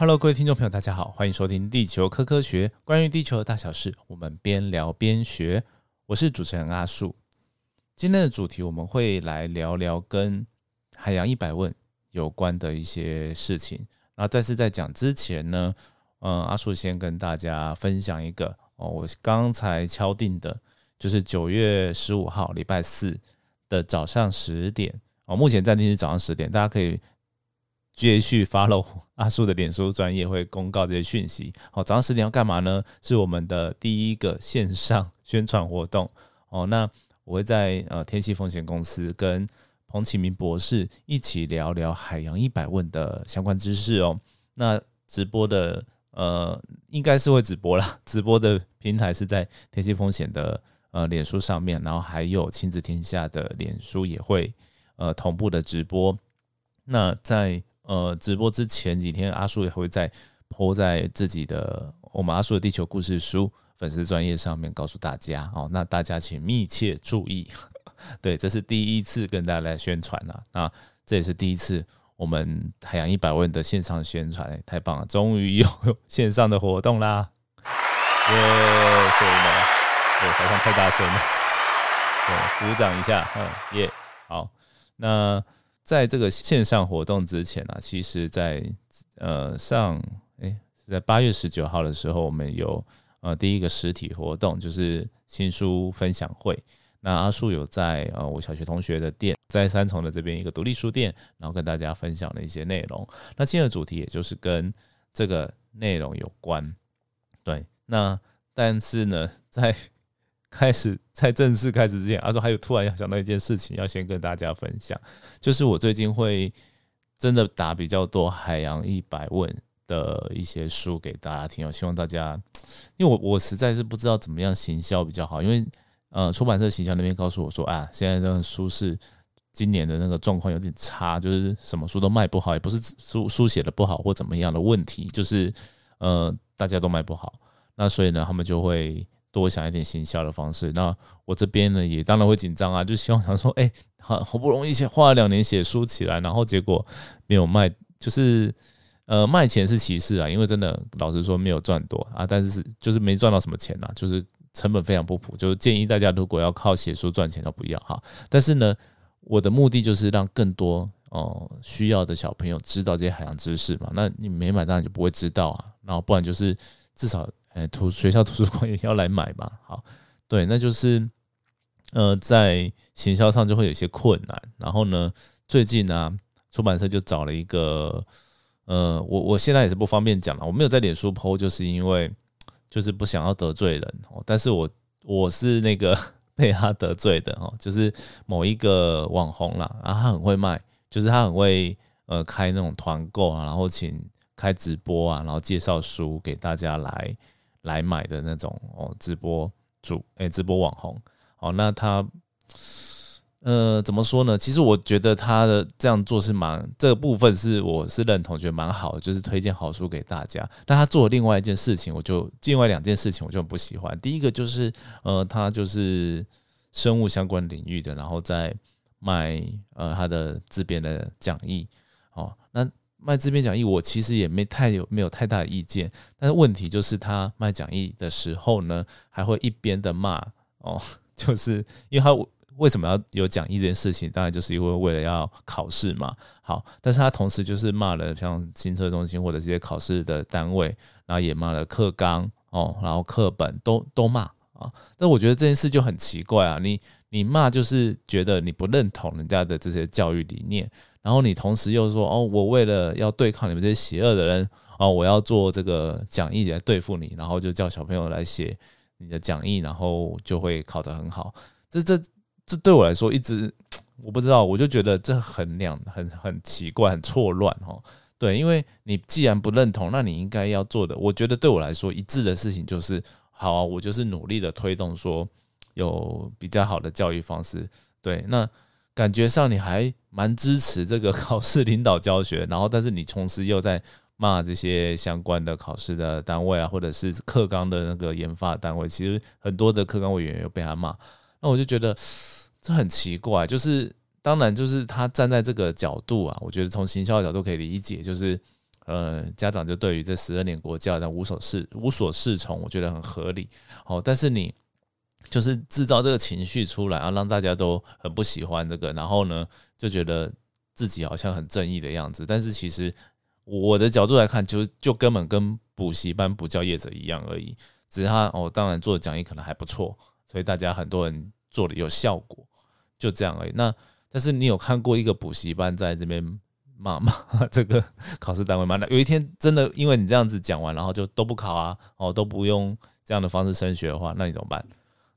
Hello，各位听众朋友，大家好，欢迎收听《地球科科学》，关于地球的大小事，我们边聊边学。我是主持人阿树。今天的主题我们会来聊聊跟海洋一百问有关的一些事情。那但是在讲之前呢，嗯，阿树先跟大家分享一个哦，我刚才敲定的，就是九月十五号礼拜四的早上十点哦，目前暂定是早上十点，大家可以。继续 follow 阿叔的脸书专业会公告这些讯息。好，早上十点要干嘛呢？是我们的第一个线上宣传活动。哦，那我会在呃天气风险公司跟彭启明博士一起聊聊海洋一百问的相关知识哦。那直播的呃应该是会直播啦，直播的平台是在天气风险的呃脸书上面，然后还有亲子天下的脸书也会呃同步的直播。那在呃，直播之前几天，阿叔也会在播在自己的我们阿叔的地球故事书粉丝专业上面告诉大家哦。那大家请密切注意，对，这是第一次跟大家来宣传了。那这也是第一次我们海洋一百问的线上宣传，太棒了，终于有线上的活动啦！耶，所以呢，对，好像太大声了，对，鼓掌一下，嗯，耶，好，那。在这个线上活动之前啊，其实，在呃上哎在八月十九号的时候，我们有呃第一个实体活动，就是新书分享会。那阿树有在呃我小学同学的店，在三重的这边一个独立书店，然后跟大家分享了一些内容。那今天的主题也就是跟这个内容有关。对，那但是呢，在开始在正式开始之前，他说还有突然要想到一件事情要先跟大家分享，就是我最近会真的打比较多海洋一百问的一些书给大家听，我希望大家，因为我我实在是不知道怎么样行销比较好，因为呃出版社行销那边告诉我说啊，现在这个书是今年的那个状况有点差，就是什么书都卖不好，也不是书书写的不好或怎么样的问题，就是呃大家都卖不好，那所以呢他们就会。多想一点行销的方式，那我这边呢也当然会紧张啊，就希望想说，哎，好好不容易写花了两年写书起来，然后结果没有卖，就是呃卖钱是其次啊，因为真的老实说没有赚多啊，但是就是没赚到什么钱呐，就是成本非常不普，就是建议大家如果要靠写书赚钱都不要哈。但是呢，我的目的就是让更多哦需要的小朋友知道这些海洋知识嘛，那你没买当然就不会知道啊，然后不然就是至少。哎，图学校图书馆也要来买嘛？好，对，那就是呃，在行销上就会有一些困难。然后呢，最近呢，出版社就找了一个呃，我我现在也是不方便讲了，我没有在脸书 PO，就是因为就是不想要得罪人哦。但是我我是那个 被他得罪的哦，就是某一个网红啦，然后他很会卖，就是他很会呃开那种团购啊，然后请开直播啊，然后介绍书给大家来。来买的那种哦，直播主哎，直播网红哦，那他呃怎么说呢？其实我觉得他的这样做是蛮这个部分是我是认同，觉得蛮好的，就是推荐好书给大家。但他做另外一件事情，我就另外两件事情我就很不喜欢。第一个就是呃，他就是生物相关领域的，然后再卖呃他的自编的讲义哦，那。卖这边讲义，我其实也没太有没有太大的意见，但是问题就是他卖讲义的时候呢，还会一边的骂哦，就是因为他为什么要有讲义这件事情，当然就是因为为了要考试嘛。好，但是他同时就是骂了像新车中心或者这些考试的单位，然后也骂了课纲哦，然后课本都都骂啊。但我觉得这件事就很奇怪啊，你你骂就是觉得你不认同人家的这些教育理念。然后你同时又说哦，我为了要对抗你们这些邪恶的人哦，我要做这个讲义来对付你，然后就叫小朋友来写你的讲义，然后就会考得很好。这这这对我来说一直我不知道，我就觉得这很两很很奇怪，很错乱哈。对，因为你既然不认同，那你应该要做的，我觉得对我来说一致的事情就是好，我就是努力的推动说有比较好的教育方式。对，那。感觉上你还蛮支持这个考试领导教学，然后但是你同时又在骂这些相关的考试的单位啊，或者是课纲的那个研发单位，其实很多的课纲委员又被他骂，那我就觉得这很奇怪。就是当然就是他站在这个角度啊，我觉得从行销的角度可以理解，就是呃，家长就对于这十二年国教的无所适无所适从，我觉得很合理。哦，但是你就是制造这个情绪出来，啊，让大家都很不喜欢这个，然后呢，就觉得自己好像很正义的样子。但是其实我的角度来看，就就根本跟补习班补教业者一样而已。只是他哦，当然做的讲义可能还不错，所以大家很多人做的有效果，就这样而已。那但是你有看过一个补习班在这边骂骂这个 考试单位吗？那有一天真的因为你这样子讲完，然后就都不考啊，哦都不用这样的方式升学的话，那你怎么办？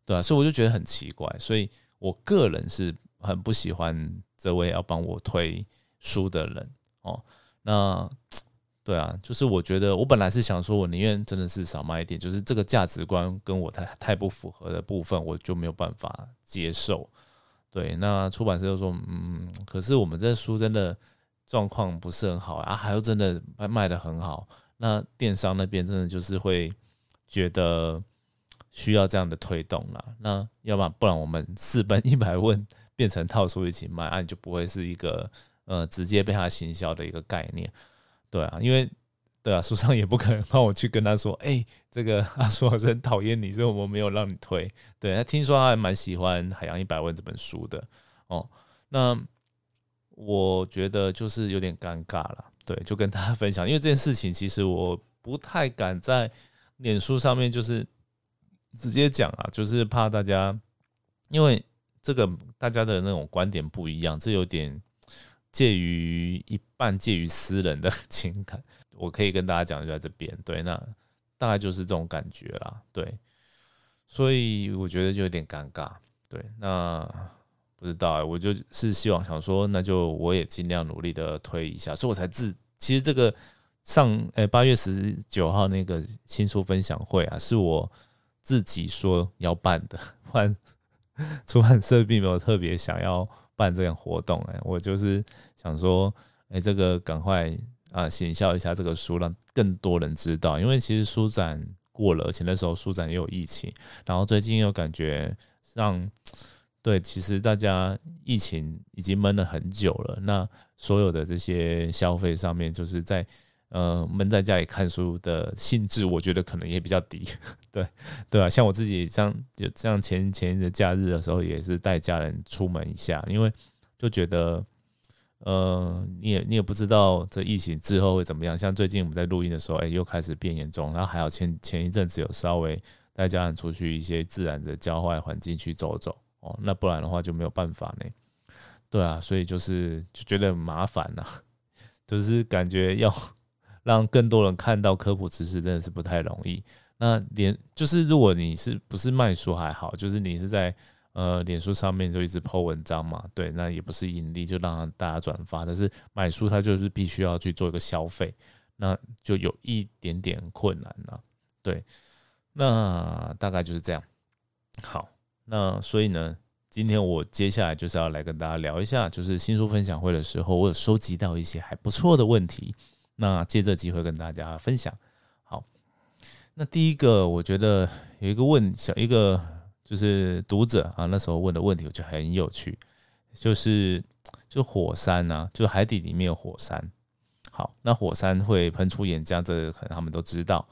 对啊，所以我就觉得很奇怪，所以我个人是很不喜欢这位要帮我推书的人哦。那。对啊，就是我觉得我本来是想说，我宁愿真的是少卖一点，就是这个价值观跟我太太不符合的部分，我就没有办法接受。对，那出版社就说，嗯，可是我们这书真的状况不是很好啊，还有真的卖卖的很好，那电商那边真的就是会觉得需要这样的推动了。那要不然不然我们四本 一百问变成套书一起卖，那你就不会是一个呃直接被他行销的一个概念。对啊，因为对啊，书上也不可能帮我去跟他说，哎，这个 阿苏老师很讨厌你，所以我没有让你推。对他听说他还蛮喜欢《海洋一百问》这本书的哦。那我觉得就是有点尴尬了，对，就跟大家分享，因为这件事情其实我不太敢在脸书上面就是直接讲啊，就是怕大家，因为这个大家的那种观点不一样，这有点。介于一半介于私人的情感，我可以跟大家讲就在这边，对，那大概就是这种感觉啦，对，所以我觉得就有点尴尬，对，那不知道，我就是希望想说，那就我也尽量努力的推一下，所以我才自，其实这个上诶八月十九号那个新书分享会啊，是我自己说要办的，换 出版社并没有特别想要。办这样活动哎，我就是想说，哎，这个赶快啊，显销一下这个书，让更多人知道。因为其实书展过了，而且那时候书展也有疫情，然后最近又感觉让 对，其实大家疫情已经闷了很久了，那所有的这些消费上面，就是在。呃，闷在家里看书的兴致，我觉得可能也比较低，对对啊，像我自己这样，有这样前前的假日的时候，也是带家人出门一下，因为就觉得，呃，你也你也不知道这疫情之后会怎么样。像最近我们在录音的时候，哎，又开始变严重，然后还有前前一阵子有稍微带家人出去一些自然的郊外环境去走走哦，那不然的话就没有办法呢。对啊，所以就是就觉得麻烦呐，就是感觉要。让更多人看到科普知识真的是不太容易。那连就是如果你是不是卖书还好，就是你是在呃脸书上面就一直 po 文章嘛，对，那也不是盈利，就让大家转发。但是买书它就是必须要去做一个消费，那就有一点点困难了。对，那大概就是这样。好，那所以呢，今天我接下来就是要来跟大家聊一下，就是新书分享会的时候，我有收集到一些还不错的问题。那借这机会跟大家分享。好，那第一个我觉得有一个问小一个就是读者啊，那时候问的问题我觉得很有趣，就是就火山啊，就海底里面有火山。好，那火山会喷出岩浆，这可能他们都知道。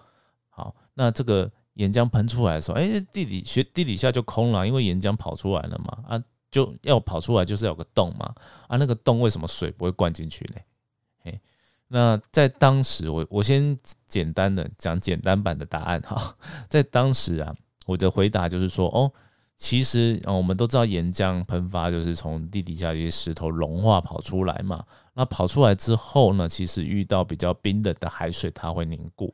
好，那这个岩浆喷出来的时候，哎，地底学地底下就空了，因为岩浆跑出来了嘛，啊，就要跑出来就是有个洞嘛，啊，那个洞为什么水不会灌进去呢？那在当时，我我先简单的讲简单版的答案哈。在当时啊，我的回答就是说，哦，其实啊，我们都知道岩浆喷发就是从地底下一些石头融化跑出来嘛。那跑出来之后呢，其实遇到比较冰冷的海水，它会凝固。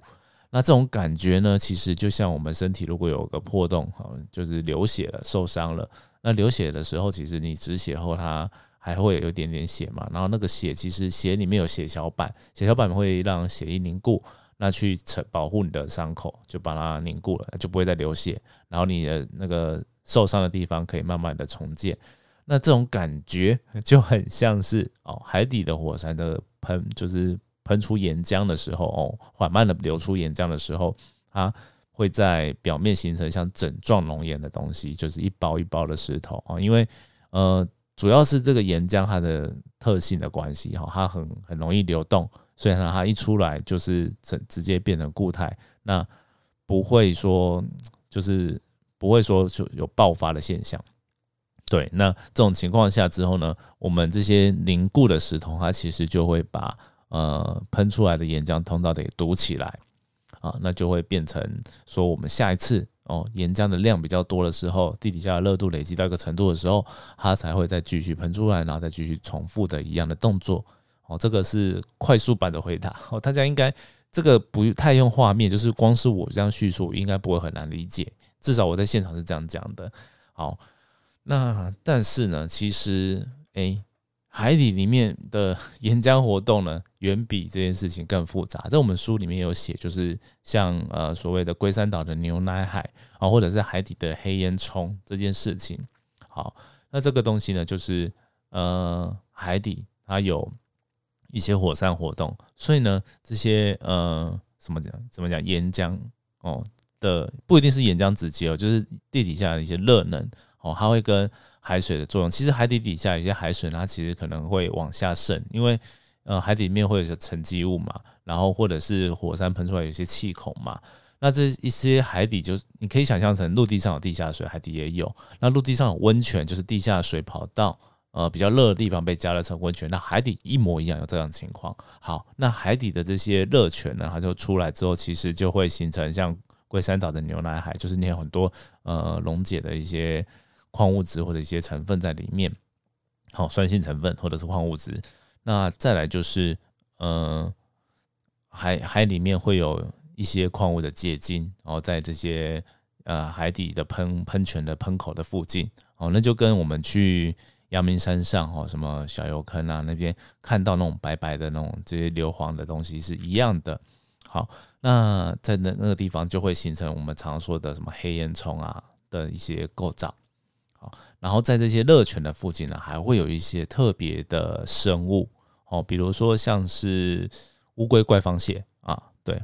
那这种感觉呢，其实就像我们身体如果有个破洞，哈，就是流血了、受伤了。那流血的时候，其实你止血后它。还会有一点点血嘛，然后那个血其实血里面有血小板，血小板会让血液凝固，那去保保护你的伤口，就把它凝固了，就不会再流血，然后你的那个受伤的地方可以慢慢的重建。那这种感觉就很像是哦，海底的火山的喷，就是喷出岩浆的时候哦，缓慢的流出岩浆的时候，它会在表面形成像整状熔岩的东西，就是一包一包的石头啊，因为呃。主要是这个岩浆它的特性的关系哈，它很很容易流动，所以呢，它一出来就是直直接变成固态，那不会说就是不会说就有爆发的现象。对，那这种情况下之后呢，我们这些凝固的石头，它其实就会把呃喷出来的岩浆通道给堵起来啊，那就会变成说我们下一次哦岩浆的量比较多的时候，地底下的热度累积到一个程度的时候，它才会再继续喷出来，然后再继续重复的一样的动作哦。这个是快速版的回答 哦，大家应该这个不太用画面，就是光是我这样叙述，应该不会很难理解。至少我在现场是这样讲的。好。那但是呢，其实哎，海底里面的岩浆活动呢，远比这件事情更复杂。在我们书里面有写，就是像呃所谓的龟山岛的牛奶海啊，或者是海底的黑烟囱这件事情。好，那这个东西呢，就是呃海底它有一些火山活动，所以呢，这些呃怎么讲怎么讲岩浆哦的不一定是岩浆直接哦，就是地底下的一些热能。哦，它会跟海水的作用。其实海底底下有些海水，它其实可能会往下渗，因为呃海底面会有些沉积物嘛，然后或者是火山喷出来有些气孔嘛。那这一些海底就是你可以想象成陆地上有地下水，海底也有。那陆地上有温泉，就是地下水跑到呃比较热的地方被加热成温泉。那海底一模一样有这样情况。好，那海底的这些热泉呢，它就出来之后，其实就会形成像龟山岛的牛奶海，就是你有很多呃溶解的一些。矿物质或者一些成分在里面，好，酸性成分或者是矿物质。那再来就是，呃，海海里面会有一些矿物的结晶，然后在这些呃海底的喷喷泉的喷口的附近，哦，那就跟我们去阳明山上哦，什么小油坑啊那边看到那种白白的那种这些硫磺的东西是一样的。好，那在那那个地方就会形成我们常说的什么黑烟囱啊的一些构造。然后在这些热泉的附近呢，还会有一些特别的生物哦，比如说像是乌龟怪方蟹啊，对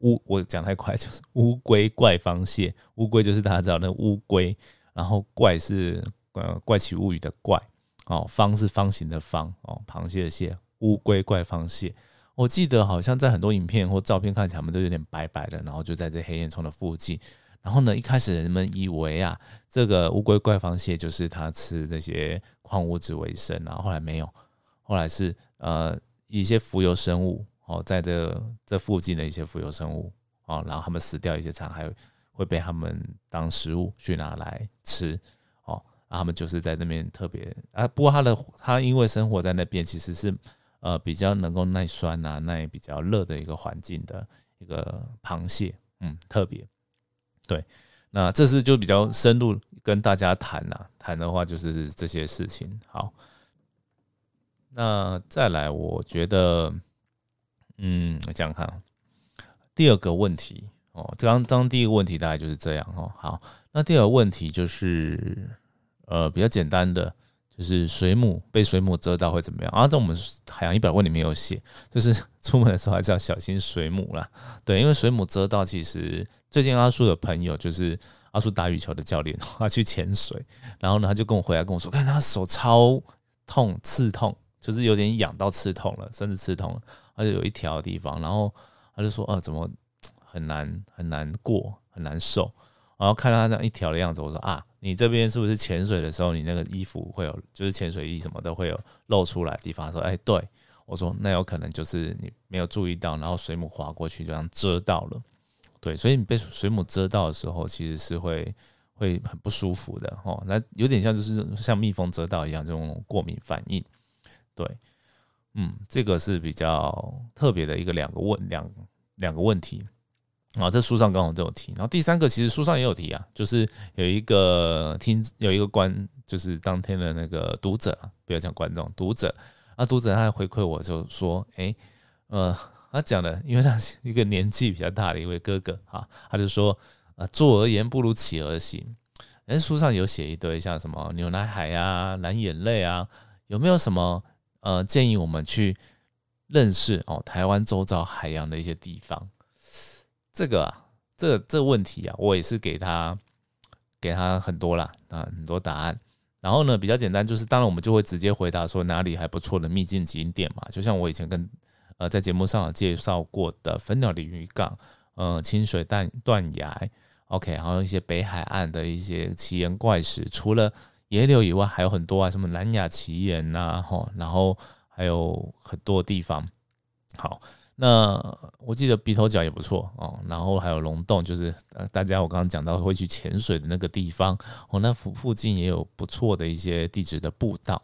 乌我讲太快就是乌龟怪方蟹，乌龟就是大家知道那乌龟，然后怪是呃怪奇物语的怪哦，方是方形的方哦，螃蟹的蟹，乌龟怪方蟹，我记得好像在很多影片或照片看起来，他们都有点白白的，然后就在这黑烟囱的附近。然后呢，一开始人们以为啊，这个乌龟怪方蟹就是它吃这些矿物质为生，然后后来没有，后来是呃一些浮游生物哦，在这这附近的一些浮游生物哦，然后它们死掉一些残骸会被他们当食物去拿来吃哦，然后他们就是在那边特别啊，不过它的它因为生活在那边，其实是呃比较能够耐酸啊，耐比较热的一个环境的一个螃蟹，嗯，特别。对，那这次就比较深入跟大家谈了，谈的话就是这些事情。好，那再来，我觉得，嗯，这样看，第二个问题哦，刚刚第一个问题大概就是这样哦。好，那第二个问题就是，呃，比较简单的。就是水母被水母蛰到会怎么样？啊，在我们海洋一百问里面有写，就是 出门的时候还是要小心水母啦。对，因为水母蛰到，其实最近阿叔的朋友就是阿叔打羽球的教练，他去潜水，然后呢，他就跟我回来跟我说，看他手超痛，刺痛，就是有点痒到刺痛了，甚至刺痛了，而且有一条地方，然后他就说，呃，怎么很难很难过，很难受。然后看到他那一条的样子，我说啊。你这边是不是潜水的时候，你那个衣服会有，就是潜水衣什么的会有露出来的地方？说，哎，对我说，那有可能就是你没有注意到，然后水母划过去，这样遮到了。对，所以你被水母遮到的时候，其实是会会很不舒服的哦。那有点像就是像蜜蜂遮到一样这种过敏反应。对，嗯，这个是比较特别的一个两个问两两个问题。啊，这书上刚好都有提。然后第三个，其实书上也有提啊，就是有一个听有一个观，就是当天的那个读者，不要讲观众，读者。啊，读者他回馈我就说，哎，呃，他讲的，因为他是一个年纪比较大的一位哥哥啊，他就说，啊，坐而言不如起而行。哎书上有写一堆，像什么牛奶海啊、蓝眼泪啊，有没有什么呃建议我们去认识哦台湾周遭海洋的一些地方？这个啊，这这问题啊，我也是给他给他很多啦啊，很多答案。然后呢，比较简单，就是当然我们就会直接回答说哪里还不错的秘境景点嘛。就像我以前跟呃在节目上介绍过的粉鸟鲤鱼港，呃清水断断崖，OK，还有一些北海岸的一些奇岩怪石，除了野柳以外，还有很多啊，什么南亚奇岩呐，吼，然后还有很多地方。好，那我记得鼻头角也不错哦，然后还有龙洞，就是呃大家我刚刚讲到会去潜水的那个地方哦，那附附近也有不错的一些地质的步道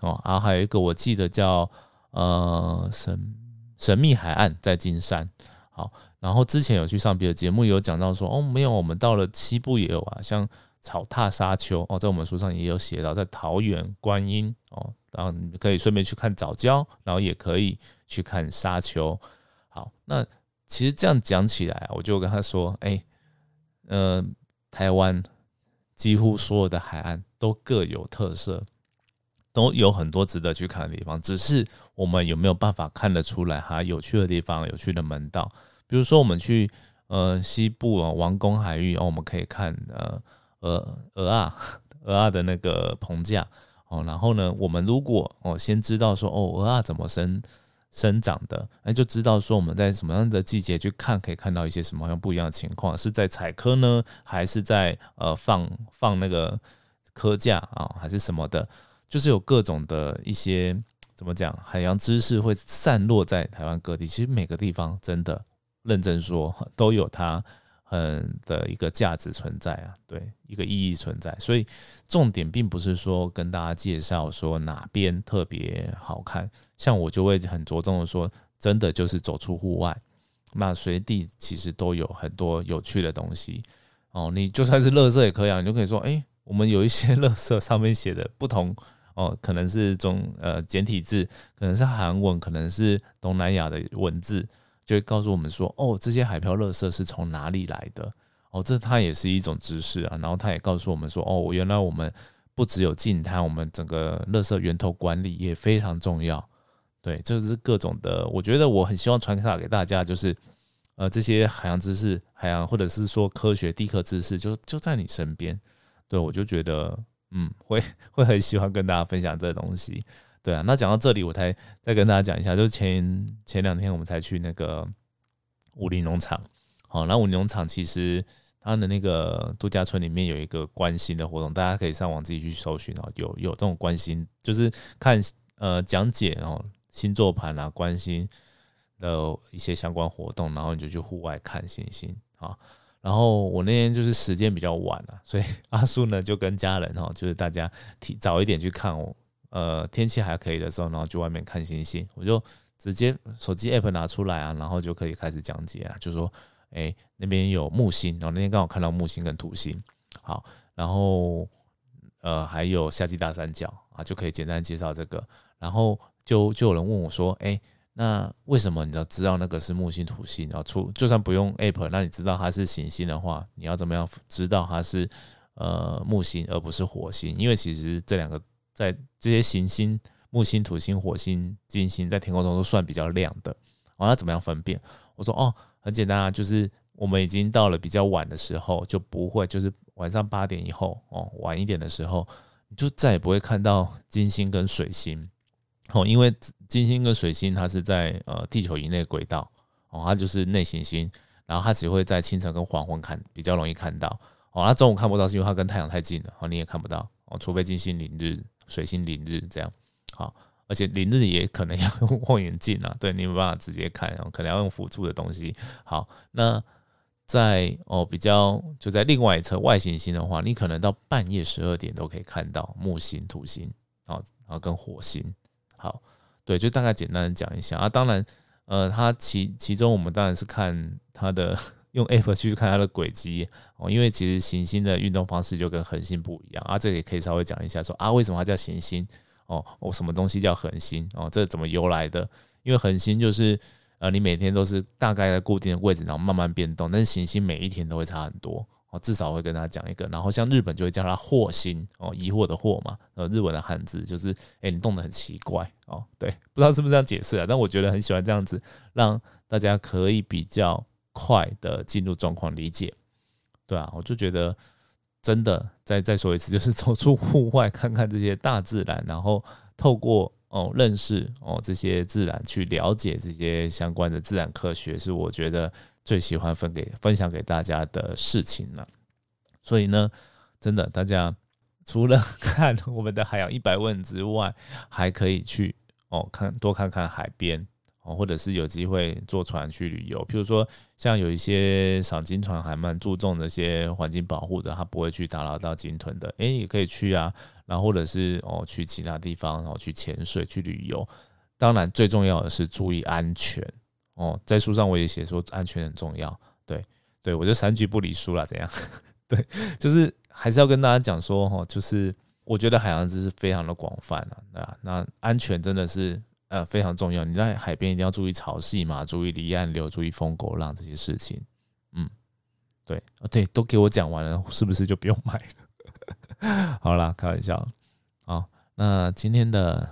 哦，然后还有一个我记得叫呃神神秘海岸在金山。好，然后之前有去上别的节目有讲到说哦，没有，我们到了西部也有啊，像。草踏沙丘哦，在我们书上也有写到，在桃园观音哦，然后你可以顺便去看早教，然后也可以去看沙丘。好，那其实这样讲起来，我就跟他说，哎，嗯，台湾几乎所有的海岸都各有特色，都有很多值得去看的地方，只是我们有没有办法看得出来哈有趣的地方、有趣的门道。比如说我们去呃西部啊王宫海域哦，我们可以看呃。鹅鹅啊，鹅啊的那个棚架哦，然后呢，我们如果哦先知道说哦鹅啊怎么生生长的，哎就知道说我们在什么样的季节去看可以看到一些什么样不一样的情况，是在采科呢，还是在呃放放那个科架啊，还是什么的，就是有各种的一些怎么讲海洋知识会散落在台湾各地，其实每个地方真的认真说都有它。嗯的一个价值存在啊，对，一个意义存在，所以重点并不是说跟大家介绍说哪边特别好看，像我就会很着重的说，真的就是走出户外，那随地其实都有很多有趣的东西哦。你就算是乐色也可以啊，你就可以说，哎，我们有一些乐色上面写的不同哦，可能是中呃简体字，可能是韩文，可能是东南亚的文字。就会告诉我们说，哦，这些海漂垃圾是从哪里来的？哦，这它也是一种知识啊。然后它也告诉我们说，哦，原来我们不只有净滩，我们整个垃圾源头管理也非常重要。对，这是各种的。我觉得我很希望传达给大家，就是呃，这些海洋知识、海洋或者是说科学地科知识，就就在你身边。对我就觉得，嗯，会 会很喜欢跟大家分享这东西。对啊，那讲到这里，我才再跟大家讲一下，就是前前两天我们才去那个武林农场，好，那武林农场其实它的那个度假村里面有一个关心的活动，大家可以上网自己去搜寻哦，有有这种关心，就是看呃讲解哦星座盘啊，关心的一些相关活动，然后你就去户外看星星啊。然后我那天就是时间比较晚了，所以 阿叔呢就跟家人哈，就是大家提早一点去看哦。呃，天气还可以的时候，然后去外面看星星，我就直接手机 app 拿出来啊，然后就可以开始讲解啊，就说，哎，那边有木星，然后那天刚好看到木星跟土星，好，然后呃还有夏季大三角啊，就可以简单介绍这个，然后就就有人问我说，哎，那为什么你要知道那个是木星土星？然后出就算不用 app，那你知道它是行星的话，你要怎么样知道它是呃木星而不是火星？因为其实这两个。在这些行星，木星、土星、火星、金星，在天空中都算比较亮的。哦，那怎么样分辨？我说哦，很简单啊，就是我们已经到了比较晚的时候，就不会，就是晚上八点以后哦，晚一点的时候，你就再也不会看到金星跟水星哦，因为金星跟水星它是在呃地球以内轨道哦，它就是内行星，然后它只会在清晨跟黄昏看，比较容易看到哦。它中午看不到，是因为它跟太阳太近了哦，你也看不到哦，除非金星凌日。水星凌日这样好，而且凌日也可能要用 望远镜啊，对你没办法直接看，然后可能要用辅助的东西。好，那在哦比较就在另外一侧外行星的话，你可能到半夜十二点都可以看到木星、土星啊，然后跟火星。好，对，就大概简单的讲一下啊。当然，呃，它其其中我们当然是看它的。用 app 去看它的轨迹哦，因为其实行星的运动方式就跟恒星不一样啊。这个也可以稍微讲一下，说啊，为什么它叫行星哦？哦，什么东西叫恒星哦？这怎么由来的？因为恒星就是呃，你每天都是大概在固定的位置，然后慢慢变动，但是行星每一天都会差很多哦。至少会跟大家讲一个，然后像日本就会叫它惑星哦，疑惑的惑嘛，呃，日文的汉字就是哎，你动得很奇怪哦。对，不知道是不是这样解释啊？但我觉得很喜欢这样子，让大家可以比较。快的进入状况理解，对啊，我就觉得真的再再说一次，就是走出户外看看这些大自然，然后透过哦认识哦这些自然，去了解这些相关的自然科学，是我觉得最喜欢分给分享给大家的事情了。所以呢，真的大家除了看我们的海洋一百问之外，还可以去哦看多看看海边。或者是有机会坐船去旅游，譬如说像有一些赏金船还蛮注重那些环境保护的，他不会去打扰到鲸豚的，诶，也可以去啊。然后或者是哦去其他地方，然后去潜水去旅游。当然最重要的是注意安全哦，在书上我也写说安全很重要。对对，我就三句不离书了，怎样？对，就是还是要跟大家讲说哈，就是我觉得海洋知识非常的广泛啊，那安全真的是。呃，非常重要。你在海边一定要注意潮汐嘛，注意离岸流，注意风狗浪这些事情。嗯，对，对，都给我讲完了，是不是就不用买了？好啦，开玩笑。好，那今天的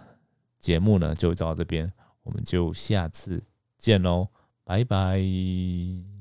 节目呢，就到这边，我们就下次见喽，拜拜。